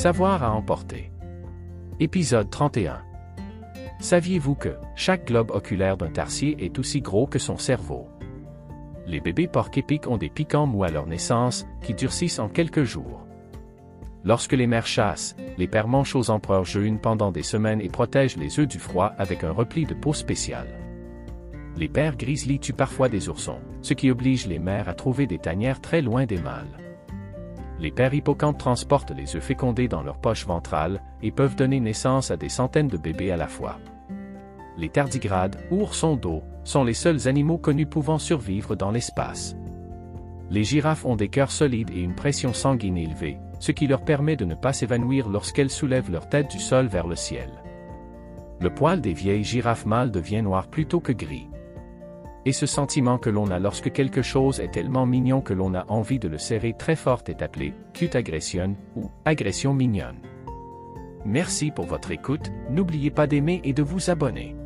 Savoir à emporter. Épisode 31. Saviez-vous que chaque globe oculaire d'un tarsier est aussi gros que son cerveau? Les bébés porcs épics ont des piquants mous à leur naissance, qui durcissent en quelques jours. Lorsque les mères chassent, les pères mangent aux empereurs jeûnent pendant des semaines et protègent les œufs du froid avec un repli de peau spécial. Les pères grizzly tuent parfois des oursons, ce qui oblige les mères à trouver des tanières très loin des mâles les pères hippocampes transportent les œufs fécondés dans leur poche ventrale et peuvent donner naissance à des centaines de bébés à la fois. Les tardigrades, ou oursons d'eau, sont les seuls animaux connus pouvant survivre dans l'espace. Les girafes ont des cœurs solides et une pression sanguine élevée, ce qui leur permet de ne pas s'évanouir lorsqu'elles soulèvent leur tête du sol vers le ciel. Le poil des vieilles girafes mâles devient noir plutôt que gris et ce sentiment que l'on a lorsque quelque chose est tellement mignon que l'on a envie de le serrer très fort est appelé cute aggression ou agression mignonne. Merci pour votre écoute, n'oubliez pas d'aimer et de vous abonner.